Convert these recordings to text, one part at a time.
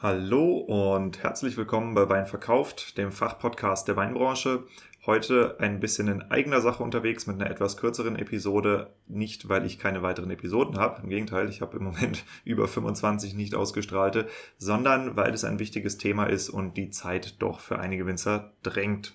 Hallo und herzlich willkommen bei Wein verkauft, dem Fachpodcast der Weinbranche. Heute ein bisschen in eigener Sache unterwegs mit einer etwas kürzeren Episode. Nicht, weil ich keine weiteren Episoden habe, im Gegenteil, ich habe im Moment über 25 nicht ausgestrahlte, sondern weil es ein wichtiges Thema ist und die Zeit doch für einige Winzer drängt.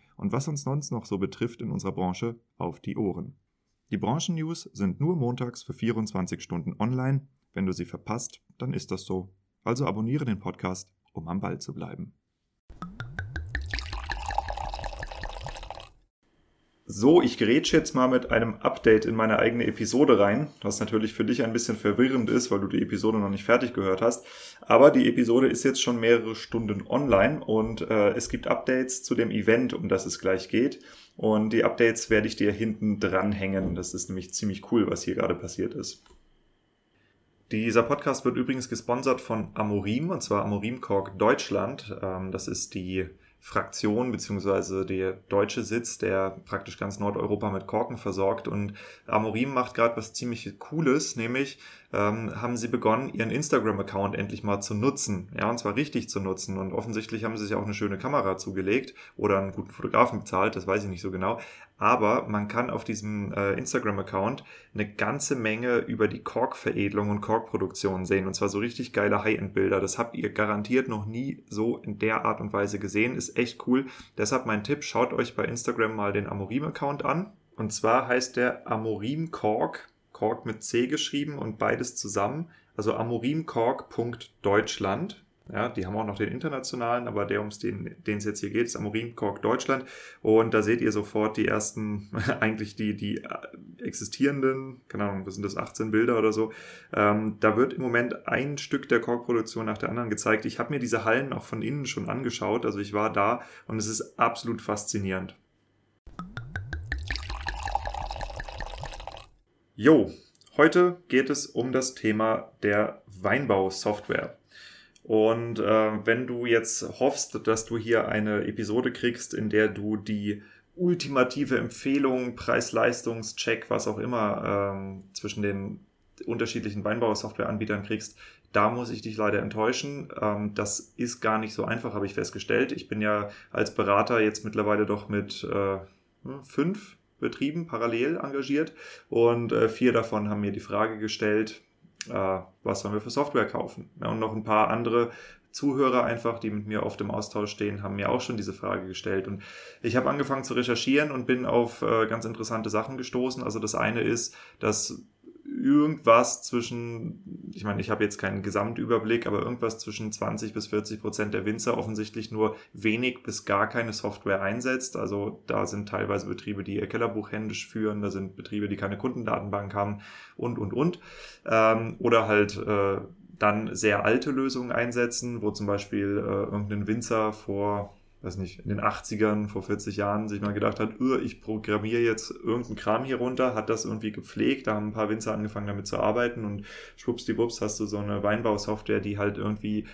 und was uns sonst noch so betrifft in unserer Branche auf die Ohren. Die Branchennews sind nur montags für 24 Stunden online. Wenn du sie verpasst, dann ist das so. Also abonniere den Podcast, um am Ball zu bleiben. So, ich grätsche jetzt mal mit einem Update in meine eigene Episode rein, was natürlich für dich ein bisschen verwirrend ist, weil du die Episode noch nicht fertig gehört hast. Aber die Episode ist jetzt schon mehrere Stunden online und äh, es gibt Updates zu dem Event, um das es gleich geht. Und die Updates werde ich dir hinten dranhängen. Das ist nämlich ziemlich cool, was hier gerade passiert ist. Dieser Podcast wird übrigens gesponsert von Amorim, und zwar Amorim Cork Deutschland. Ähm, das ist die Fraktion beziehungsweise der deutsche Sitz, der praktisch ganz Nordeuropa mit Korken versorgt. Und Amorim macht gerade was ziemlich Cooles, nämlich ähm, haben sie begonnen, ihren Instagram-Account endlich mal zu nutzen. Ja, und zwar richtig zu nutzen. Und offensichtlich haben sie sich auch eine schöne Kamera zugelegt oder einen guten Fotografen bezahlt, das weiß ich nicht so genau. Aber man kann auf diesem äh, Instagram-Account eine ganze Menge über die Kork-Veredelung und Kork-Produktion sehen. Und zwar so richtig geile High-End-Bilder. Das habt ihr garantiert noch nie so in der Art und Weise gesehen. Ist echt cool. Deshalb mein Tipp, schaut euch bei Instagram mal den Amorim-Account an. Und zwar heißt der Amorim Kork Kork mit C geschrieben und beides zusammen. Also amorimkork.deutschland. Ja, die haben auch noch den internationalen, aber der, um den, es jetzt hier geht, ist Amorim Kork Deutschland. Und da seht ihr sofort die ersten, eigentlich die, die äh, existierenden, keine Ahnung, was sind das, 18 Bilder oder so. Ähm, da wird im Moment ein Stück der Korkproduktion nach der anderen gezeigt. Ich habe mir diese Hallen auch von innen schon angeschaut. Also ich war da und es ist absolut faszinierend. Jo, heute geht es um das Thema der Weinbausoftware. Und äh, wenn du jetzt hoffst, dass du hier eine Episode kriegst, in der du die ultimative Empfehlung, Preis-Leistungs-Check, was auch immer ähm, zwischen den unterschiedlichen Weinbausoftwareanbietern kriegst, da muss ich dich leider enttäuschen. Ähm, das ist gar nicht so einfach, habe ich festgestellt. Ich bin ja als Berater jetzt mittlerweile doch mit äh, fünf Betrieben parallel engagiert und äh, vier davon haben mir die Frage gestellt, äh, was sollen wir für Software kaufen? Ja, und noch ein paar andere Zuhörer einfach, die mit mir oft im Austausch stehen, haben mir auch schon diese Frage gestellt. Und ich habe angefangen zu recherchieren und bin auf äh, ganz interessante Sachen gestoßen. Also das eine ist, dass irgendwas zwischen, ich meine, ich habe jetzt keinen Gesamtüberblick, aber irgendwas zwischen 20 bis 40 Prozent der Winzer offensichtlich nur wenig bis gar keine Software einsetzt. Also da sind teilweise Betriebe, die ihr Kellerbuch händisch führen, da sind Betriebe, die keine Kundendatenbank haben und, und, und. Ähm, oder halt äh, dann sehr alte Lösungen einsetzen, wo zum Beispiel äh, irgendein Winzer vor weiß nicht, in den 80ern, vor 40 Jahren, sich mal gedacht hat, ich programmiere jetzt irgendeinen Kram hier runter, hat das irgendwie gepflegt, da haben ein paar Winzer angefangen damit zu arbeiten und schwuppsdiwupps hast du so eine Weinbausoftware, die halt irgendwie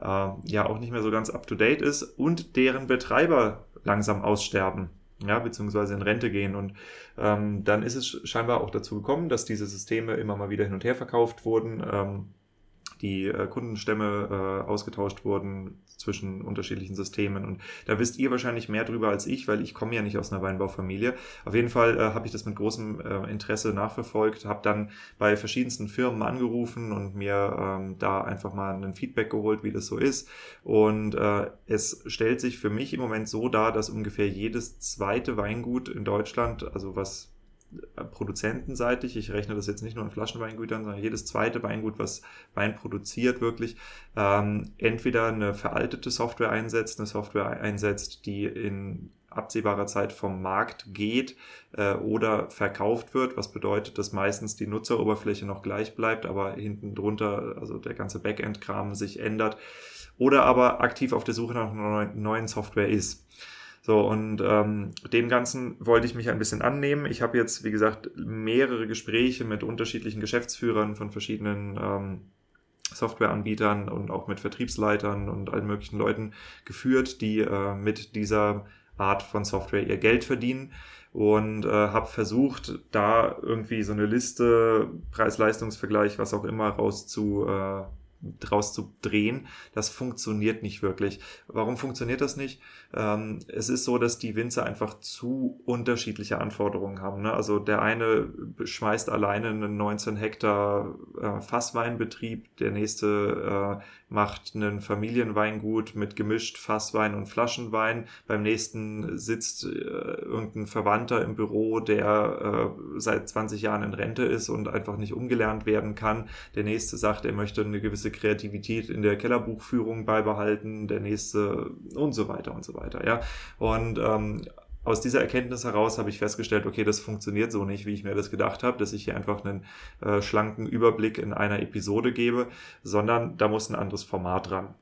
äh, ja auch nicht mehr so ganz up-to-date ist und deren Betreiber langsam aussterben ja, beziehungsweise in Rente gehen. Und ähm, dann ist es scheinbar auch dazu gekommen, dass diese Systeme immer mal wieder hin und her verkauft wurden. Ähm, die äh, Kundenstämme äh, ausgetauscht wurden zwischen unterschiedlichen Systemen. Und da wisst ihr wahrscheinlich mehr drüber als ich, weil ich komme ja nicht aus einer Weinbaufamilie. Auf jeden Fall äh, habe ich das mit großem äh, Interesse nachverfolgt, habe dann bei verschiedensten Firmen angerufen und mir ähm, da einfach mal ein Feedback geholt, wie das so ist. Und äh, es stellt sich für mich im Moment so dar, dass ungefähr jedes zweite Weingut in Deutschland, also was produzentenseitig, ich rechne das jetzt nicht nur in Flaschenweingütern, sondern jedes zweite Weingut, was Wein produziert, wirklich ähm, entweder eine veraltete Software einsetzt, eine Software einsetzt, die in absehbarer Zeit vom Markt geht äh, oder verkauft wird, was bedeutet, dass meistens die Nutzeroberfläche noch gleich bleibt, aber hinten drunter, also der ganze Backend-Kram sich ändert oder aber aktiv auf der Suche nach einer neuen Software ist. So, und ähm, dem Ganzen wollte ich mich ein bisschen annehmen. Ich habe jetzt, wie gesagt, mehrere Gespräche mit unterschiedlichen Geschäftsführern von verschiedenen ähm, Softwareanbietern und auch mit Vertriebsleitern und allen möglichen Leuten geführt, die äh, mit dieser Art von Software ihr Geld verdienen und äh, habe versucht, da irgendwie so eine Liste, Preis-Leistungs-Vergleich, was auch immer, raus zu, äh, draus zu drehen. Das funktioniert nicht wirklich. Warum funktioniert das nicht? Ähm, es ist so, dass die Winzer einfach zu unterschiedliche Anforderungen haben. Ne? Also der eine schmeißt alleine einen 19 Hektar äh, Fassweinbetrieb, der nächste äh, macht einen Familienweingut mit gemischt Fasswein und Flaschenwein. Beim nächsten sitzt äh, irgendein Verwandter im Büro, der äh, seit 20 Jahren in Rente ist und einfach nicht umgelernt werden kann. Der nächste sagt, er möchte eine gewisse Kreativität in der Kellerbuchführung beibehalten. Der nächste und so weiter und so weiter. Ja, und ähm, aus dieser Erkenntnis heraus habe ich festgestellt, okay, das funktioniert so nicht, wie ich mir das gedacht habe, dass ich hier einfach einen äh, schlanken Überblick in einer Episode gebe, sondern da muss ein anderes Format dran.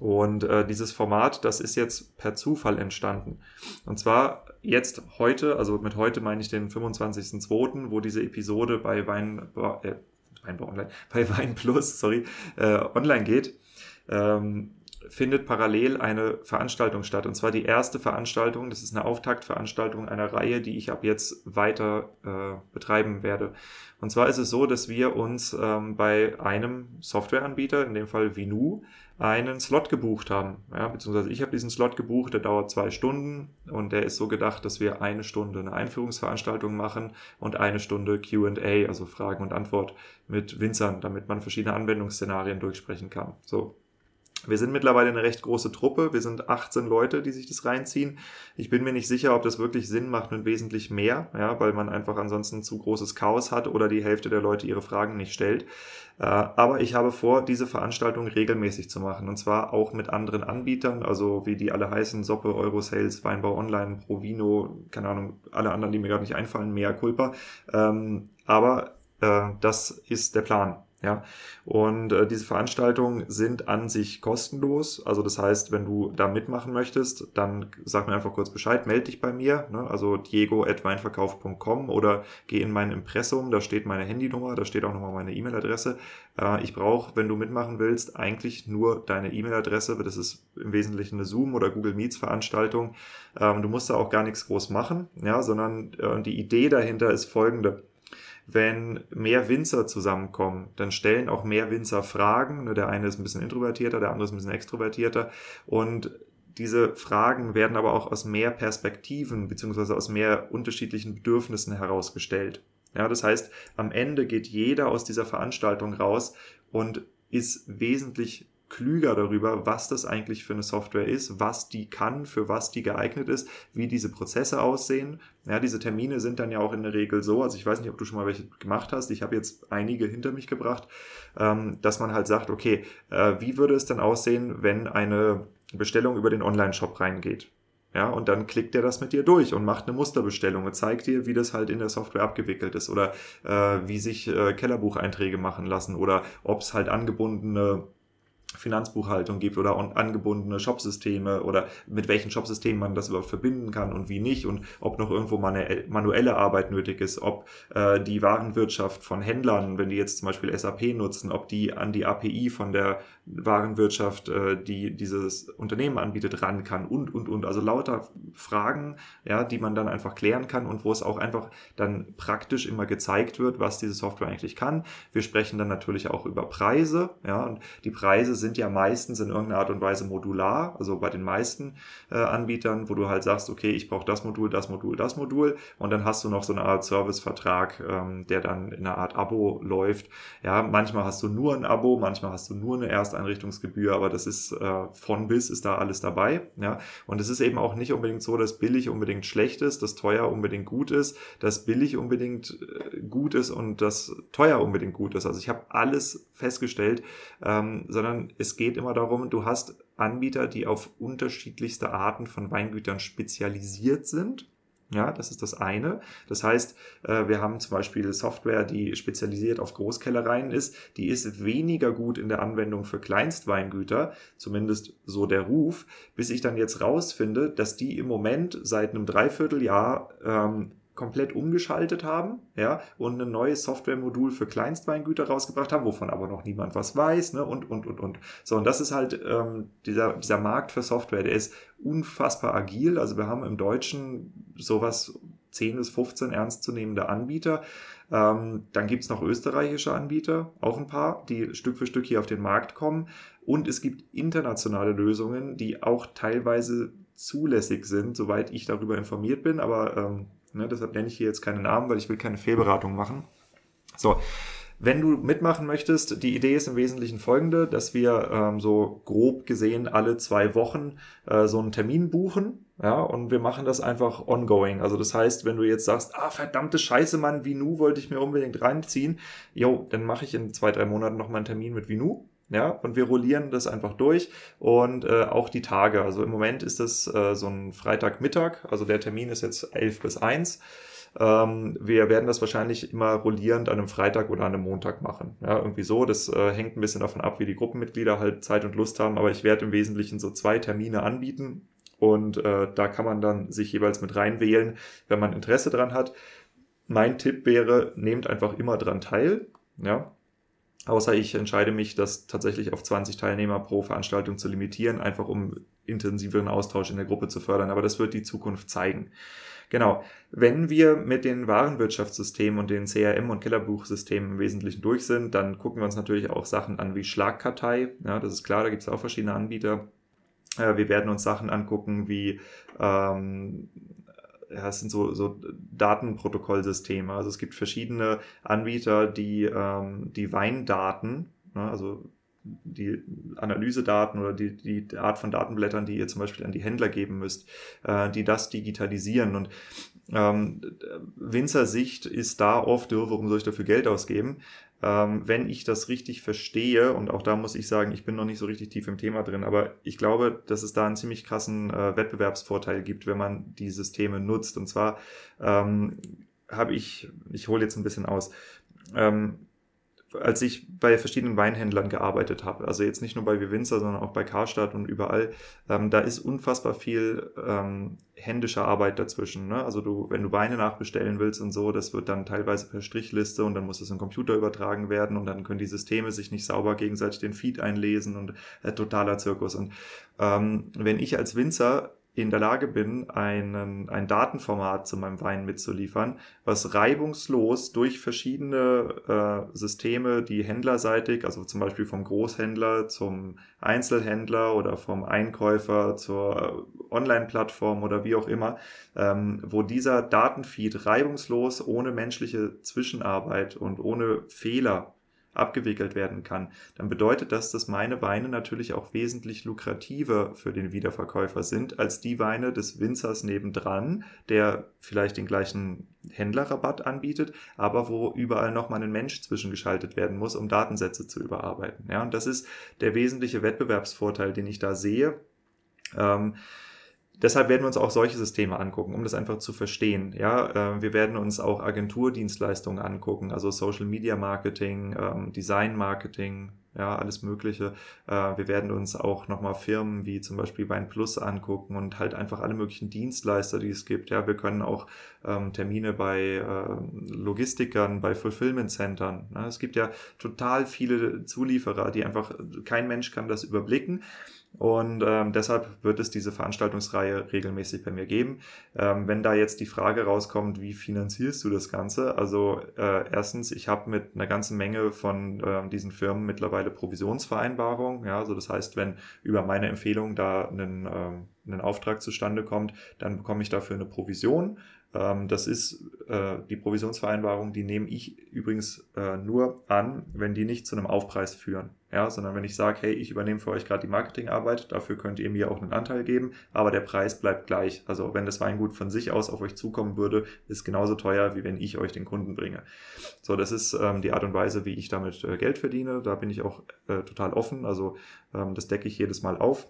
Und äh, dieses Format, das ist jetzt per Zufall entstanden. Und zwar jetzt heute, also mit heute meine ich den 25.02., wo diese Episode bei Wein, äh, Weinbau Online, bei Wein Plus, sorry, äh, online geht. Ähm, findet parallel eine Veranstaltung statt. Und zwar die erste Veranstaltung, das ist eine Auftaktveranstaltung einer Reihe, die ich ab jetzt weiter äh, betreiben werde. Und zwar ist es so, dass wir uns ähm, bei einem Softwareanbieter, in dem Fall Vinu, einen Slot gebucht haben. Ja, beziehungsweise ich habe diesen Slot gebucht, der dauert zwei Stunden und der ist so gedacht, dass wir eine Stunde eine Einführungsveranstaltung machen und eine Stunde QA, also Fragen und Antwort mit Winzern, damit man verschiedene Anwendungsszenarien durchsprechen kann. So, wir sind mittlerweile eine recht große Truppe. Wir sind 18 Leute, die sich das reinziehen. Ich bin mir nicht sicher, ob das wirklich Sinn macht mit wesentlich mehr, ja, weil man einfach ansonsten zu großes Chaos hat oder die Hälfte der Leute ihre Fragen nicht stellt. Äh, aber ich habe vor, diese Veranstaltung regelmäßig zu machen und zwar auch mit anderen Anbietern, also wie die alle heißen, Soppe, Eurosales, Weinbau Online, Provino, keine Ahnung, alle anderen, die mir gerade nicht einfallen, mehr Culpa. Ähm, aber äh, das ist der Plan. Ja, und äh, diese Veranstaltungen sind an sich kostenlos. Also das heißt, wenn du da mitmachen möchtest, dann sag mir einfach kurz Bescheid, melde dich bei mir, ne? also diego.weinverkauf.com oder geh in mein Impressum, da steht meine Handynummer, da steht auch nochmal meine E-Mail-Adresse. Äh, ich brauche, wenn du mitmachen willst, eigentlich nur deine E-Mail-Adresse, das ist im Wesentlichen eine Zoom- oder Google Meets-Veranstaltung. Ähm, du musst da auch gar nichts groß machen, ja, sondern äh, die Idee dahinter ist folgende wenn mehr Winzer zusammenkommen, dann stellen auch mehr Winzer Fragen. Ne, der eine ist ein bisschen introvertierter, der andere ist ein bisschen extrovertierter. Und diese Fragen werden aber auch aus mehr Perspektiven beziehungsweise aus mehr unterschiedlichen Bedürfnissen herausgestellt. Ja, das heißt, am Ende geht jeder aus dieser Veranstaltung raus und ist wesentlich klüger darüber, was das eigentlich für eine Software ist, was die kann, für was die geeignet ist, wie diese Prozesse aussehen. Ja, diese Termine sind dann ja auch in der Regel so, also ich weiß nicht, ob du schon mal welche gemacht hast, ich habe jetzt einige hinter mich gebracht, ähm, dass man halt sagt, okay, äh, wie würde es denn aussehen, wenn eine Bestellung über den Online-Shop reingeht? Ja, und dann klickt er das mit dir durch und macht eine Musterbestellung und zeigt dir, wie das halt in der Software abgewickelt ist oder äh, wie sich äh, Kellerbucheinträge machen lassen oder ob es halt angebundene Finanzbuchhaltung gibt oder angebundene Shopsysteme oder mit welchen Shopsystemen man das überhaupt verbinden kann und wie nicht und ob noch irgendwo manuelle Arbeit nötig ist, ob äh, die Warenwirtschaft von Händlern, wenn die jetzt zum Beispiel SAP nutzen, ob die an die API von der Warenwirtschaft, äh, die dieses Unternehmen anbietet, ran kann und, und, und. Also lauter Fragen, ja, die man dann einfach klären kann und wo es auch einfach dann praktisch immer gezeigt wird, was diese Software eigentlich kann. Wir sprechen dann natürlich auch über Preise, ja, und die Preise sind ja meistens in irgendeiner Art und Weise modular, also bei den meisten äh, Anbietern, wo du halt sagst, okay, ich brauche das Modul, das Modul, das Modul und dann hast du noch so eine Art Servicevertrag, ähm, der dann in einer Art Abo läuft. Ja, manchmal hast du nur ein Abo, manchmal hast du nur eine Ersteinrichtungsgebühr, aber das ist äh, von bis ist da alles dabei. Ja, und es ist eben auch nicht unbedingt so, dass billig unbedingt schlecht ist, dass teuer unbedingt gut ist, dass billig unbedingt äh, gut ist und dass teuer unbedingt gut ist. Also ich habe alles festgestellt, ähm, sondern es geht immer darum, du hast Anbieter, die auf unterschiedlichste Arten von Weingütern spezialisiert sind. Ja, das ist das eine. Das heißt, äh, wir haben zum Beispiel Software, die spezialisiert auf Großkellereien ist. Die ist weniger gut in der Anwendung für Kleinstweingüter, zumindest so der Ruf, bis ich dann jetzt rausfinde, dass die im Moment seit einem Dreivierteljahr ähm, komplett umgeschaltet haben, ja, und ein neues Softwaremodul für Kleinstweingüter rausgebracht haben, wovon aber noch niemand was weiß, ne, und, und, und, und. So, und das ist halt ähm, dieser, dieser Markt für Software, der ist unfassbar agil. Also wir haben im Deutschen sowas 10 bis 15 ernstzunehmende Anbieter. Ähm, dann gibt's noch österreichische Anbieter, auch ein paar, die Stück für Stück hier auf den Markt kommen. Und es gibt internationale Lösungen, die auch teilweise zulässig sind, soweit ich darüber informiert bin, aber ähm, Ne, deshalb nenne ich hier jetzt keine Namen, weil ich will keine Fehlberatung machen. So, wenn du mitmachen möchtest, die Idee ist im Wesentlichen folgende, dass wir ähm, so grob gesehen alle zwei Wochen äh, so einen Termin buchen. Ja, und wir machen das einfach ongoing. Also das heißt, wenn du jetzt sagst, ah, verdammte Scheiße, Mann, Vinu wollte ich mir unbedingt reinziehen, jo, dann mache ich in zwei, drei Monaten nochmal einen Termin mit Vinu. Ja, und wir rollieren das einfach durch und äh, auch die Tage. Also im Moment ist das äh, so ein Freitagmittag, also der Termin ist jetzt 11 bis 1. Ähm, wir werden das wahrscheinlich immer rollierend an einem Freitag oder an einem Montag machen. Ja, irgendwie so. Das äh, hängt ein bisschen davon ab, wie die Gruppenmitglieder halt Zeit und Lust haben, aber ich werde im Wesentlichen so zwei Termine anbieten und äh, da kann man dann sich jeweils mit reinwählen, wenn man Interesse dran hat. Mein Tipp wäre, nehmt einfach immer dran teil. Ja, Außer ich entscheide mich, das tatsächlich auf 20 Teilnehmer pro Veranstaltung zu limitieren, einfach um intensiveren Austausch in der Gruppe zu fördern. Aber das wird die Zukunft zeigen. Genau. Wenn wir mit den Warenwirtschaftssystemen und den CRM- und Kellerbuchsystemen im Wesentlichen durch sind, dann gucken wir uns natürlich auch Sachen an wie Schlagkartei. Ja, das ist klar, da gibt es auch verschiedene Anbieter. Äh, wir werden uns Sachen angucken wie ähm, ja, es sind so, so Datenprotokollsysteme. Also es gibt verschiedene Anbieter, die ähm, die Weindaten, ne, also die Analysedaten oder die, die Art von Datenblättern, die ihr zum Beispiel an die Händler geben müsst, äh, die das digitalisieren. Und ähm, Winzersicht ist da oft, warum soll ich dafür Geld ausgeben? Ähm, wenn ich das richtig verstehe, und auch da muss ich sagen, ich bin noch nicht so richtig tief im Thema drin, aber ich glaube, dass es da einen ziemlich krassen äh, Wettbewerbsvorteil gibt, wenn man die Systeme nutzt. Und zwar ähm, habe ich, ich hole jetzt ein bisschen aus, ähm, als ich bei verschiedenen Weinhändlern gearbeitet habe, also jetzt nicht nur bei Winzer, sondern auch bei Karstadt und überall, ähm, da ist unfassbar viel ähm, händische Arbeit dazwischen. Ne? Also du, wenn du Weine nachbestellen willst und so, das wird dann teilweise per Strichliste und dann muss es in den Computer übertragen werden und dann können die Systeme sich nicht sauber gegenseitig den Feed einlesen und äh, totaler Zirkus. Und ähm, wenn ich als Winzer in der Lage bin, einen, ein Datenformat zu meinem Wein mitzuliefern, was reibungslos durch verschiedene äh, Systeme, die händlerseitig, also zum Beispiel vom Großhändler zum Einzelhändler oder vom Einkäufer zur Online-Plattform oder wie auch immer, ähm, wo dieser Datenfeed reibungslos ohne menschliche Zwischenarbeit und ohne Fehler abgewickelt werden kann, dann bedeutet das, dass meine Weine natürlich auch wesentlich lukrativer für den Wiederverkäufer sind als die Weine des Winzers nebendran, der vielleicht den gleichen Händlerrabatt anbietet, aber wo überall nochmal ein Mensch zwischengeschaltet werden muss, um Datensätze zu überarbeiten. Ja, und das ist der wesentliche Wettbewerbsvorteil, den ich da sehe. Ähm, Deshalb werden wir uns auch solche Systeme angucken, um das einfach zu verstehen. Ja, äh, wir werden uns auch Agenturdienstleistungen angucken, also Social Media Marketing, ähm, Design Marketing, ja, alles Mögliche. Äh, wir werden uns auch nochmal Firmen wie zum Beispiel Wein Plus angucken und halt einfach alle möglichen Dienstleister, die es gibt. Ja, wir können auch ähm, Termine bei Logistikern, bei Fulfillment Centern. Ne? Es gibt ja total viele Zulieferer, die einfach, kein Mensch kann das überblicken. Und ähm, deshalb wird es diese Veranstaltungsreihe regelmäßig bei mir geben. Ähm, wenn da jetzt die Frage rauskommt, wie finanzierst du das Ganze? Also äh, erstens, ich habe mit einer ganzen Menge von äh, diesen Firmen mittlerweile Provisionsvereinbarungen. Ja, also das heißt, wenn über meine Empfehlung da einen, ähm, ein Auftrag zustande kommt, dann bekomme ich dafür eine Provision. Ähm, das ist äh, die Provisionsvereinbarung, die nehme ich übrigens äh, nur an, wenn die nicht zu einem Aufpreis führen. Ja, sondern wenn ich sage, hey, ich übernehme für euch gerade die Marketingarbeit, dafür könnt ihr mir auch einen Anteil geben, aber der Preis bleibt gleich. Also wenn das Weingut von sich aus auf euch zukommen würde, ist genauso teuer, wie wenn ich euch den Kunden bringe. So, das ist ähm, die Art und Weise, wie ich damit äh, Geld verdiene. Da bin ich auch äh, total offen. Also ähm, das decke ich jedes Mal auf.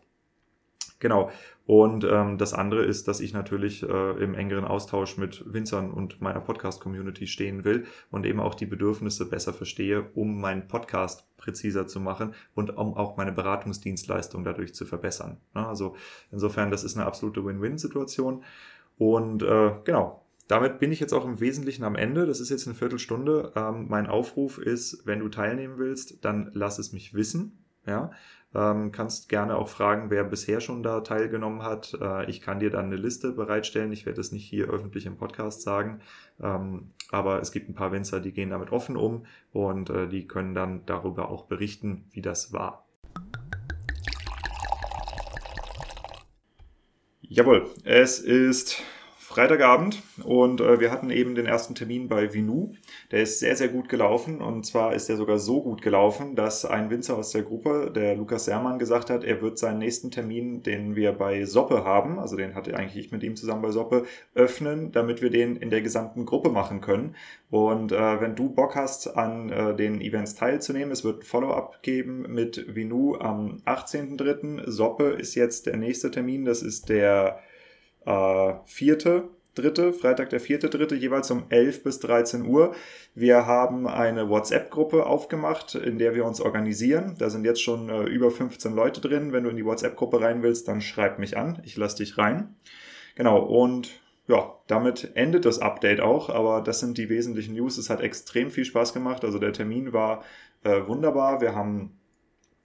Genau. Und ähm, das andere ist, dass ich natürlich äh, im engeren Austausch mit Winzern und meiner Podcast-Community stehen will und eben auch die Bedürfnisse besser verstehe, um meinen Podcast präziser zu machen und um auch meine Beratungsdienstleistung dadurch zu verbessern. Ja, also insofern, das ist eine absolute Win-Win-Situation. Und äh, genau, damit bin ich jetzt auch im Wesentlichen am Ende. Das ist jetzt eine Viertelstunde. Ähm, mein Aufruf ist, wenn du teilnehmen willst, dann lass es mich wissen. Ja, ähm, kannst gerne auch fragen, wer bisher schon da teilgenommen hat. Äh, ich kann dir dann eine Liste bereitstellen. Ich werde es nicht hier öffentlich im Podcast sagen. Ähm, aber es gibt ein paar Winzer, die gehen damit offen um und äh, die können dann darüber auch berichten, wie das war. Jawohl, es ist Freitagabend und äh, wir hatten eben den ersten Termin bei Vinu. Der ist sehr, sehr gut gelaufen und zwar ist der sogar so gut gelaufen, dass ein Winzer aus der Gruppe, der Lukas Sermann, gesagt hat, er wird seinen nächsten Termin, den wir bei Soppe haben, also den hatte eigentlich ich mit ihm zusammen bei Soppe, öffnen, damit wir den in der gesamten Gruppe machen können. Und äh, wenn du Bock hast, an äh, den Events teilzunehmen, es wird ein Follow-up geben mit Vinu am 18.03. Soppe ist jetzt der nächste Termin, das ist der äh, vierte, dritte, Freitag der vierte, dritte, jeweils um 11 bis 13 Uhr. Wir haben eine WhatsApp-Gruppe aufgemacht, in der wir uns organisieren. Da sind jetzt schon äh, über 15 Leute drin. Wenn du in die WhatsApp-Gruppe rein willst, dann schreib mich an. Ich lasse dich rein. Genau, und ja, damit endet das Update auch, aber das sind die wesentlichen News. Es hat extrem viel Spaß gemacht. Also der Termin war äh, wunderbar. Wir haben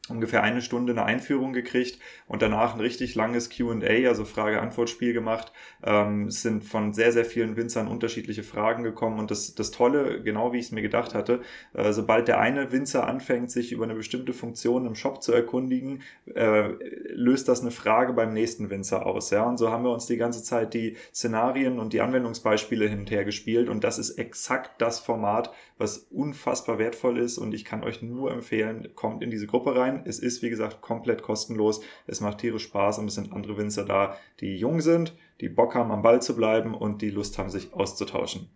ungefähr eine Stunde eine Einführung gekriegt und danach ein richtig langes QA, also Frage-Antwort-Spiel gemacht. Ähm, es sind von sehr, sehr vielen Winzern unterschiedliche Fragen gekommen und das, das Tolle, genau wie ich es mir gedacht hatte, äh, sobald der eine Winzer anfängt, sich über eine bestimmte Funktion im Shop zu erkundigen, äh, löst das eine Frage beim nächsten Winzer aus. Ja? Und so haben wir uns die ganze Zeit die Szenarien und die Anwendungsbeispiele hin und her gespielt und das ist exakt das Format, was unfassbar wertvoll ist und ich kann euch nur empfehlen, kommt in diese Gruppe rein. Es ist, wie gesagt, komplett kostenlos. Es macht tierisch Spaß und es sind andere Winzer da, die jung sind, die Bock haben, am Ball zu bleiben und die Lust haben, sich auszutauschen.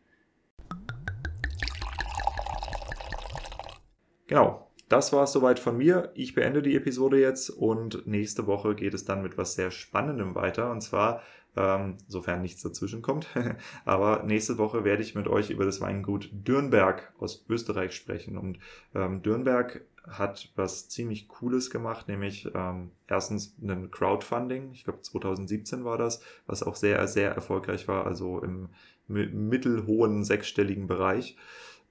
Genau, das war es soweit von mir. Ich beende die Episode jetzt und nächste Woche geht es dann mit was sehr Spannendem weiter. Und zwar ähm, sofern nichts dazwischen kommt. Aber nächste Woche werde ich mit euch über das Weingut Dürnberg aus Österreich sprechen. Und ähm, Dürnberg hat was ziemlich Cooles gemacht, nämlich ähm, erstens ein Crowdfunding, ich glaube 2017 war das, was auch sehr, sehr erfolgreich war, also im mittelhohen sechsstelligen Bereich.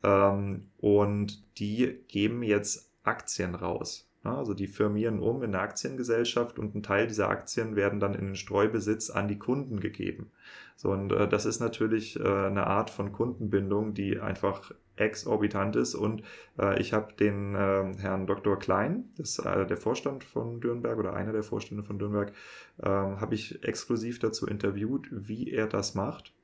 Ähm, und die geben jetzt Aktien raus. Also die firmieren um in eine Aktiengesellschaft und ein Teil dieser Aktien werden dann in den Streubesitz an die Kunden gegeben. So, und äh, das ist natürlich äh, eine Art von Kundenbindung, die einfach exorbitant ist. Und äh, ich habe den äh, Herrn Dr. Klein, das ist äh, der Vorstand von Dürnberg oder einer der Vorstände von Dürnberg, ähm, habe ich exklusiv dazu interviewt, wie er das macht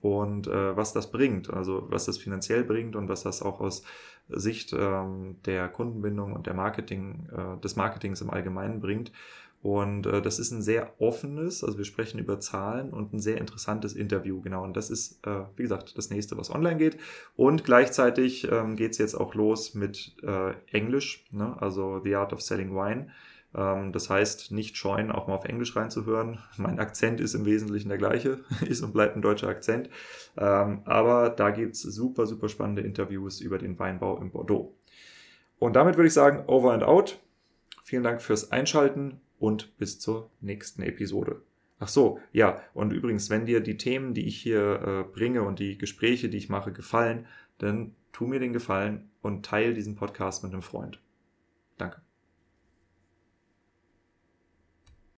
und äh, was das bringt, also was das finanziell bringt und was das auch aus Sicht ähm, der Kundenbindung und der Marketing, äh, des Marketings im Allgemeinen bringt. Und äh, das ist ein sehr offenes, also wir sprechen über Zahlen und ein sehr interessantes Interview, genau. Und das ist, äh, wie gesagt, das nächste, was online geht. Und gleichzeitig ähm, geht es jetzt auch los mit äh, Englisch, ne? also The Art of Selling Wine. Ähm, das heißt, nicht scheuen, auch mal auf Englisch reinzuhören. Mein Akzent ist im Wesentlichen der gleiche, ist und bleibt ein deutscher Akzent. Ähm, aber da gibt es super, super spannende Interviews über den Weinbau in Bordeaux. Und damit würde ich sagen, over and out. Vielen Dank fürs Einschalten und bis zur nächsten Episode. Ach so, ja, und übrigens, wenn dir die Themen, die ich hier äh, bringe und die Gespräche, die ich mache, gefallen, dann tu mir den Gefallen und teile diesen Podcast mit einem Freund. Danke.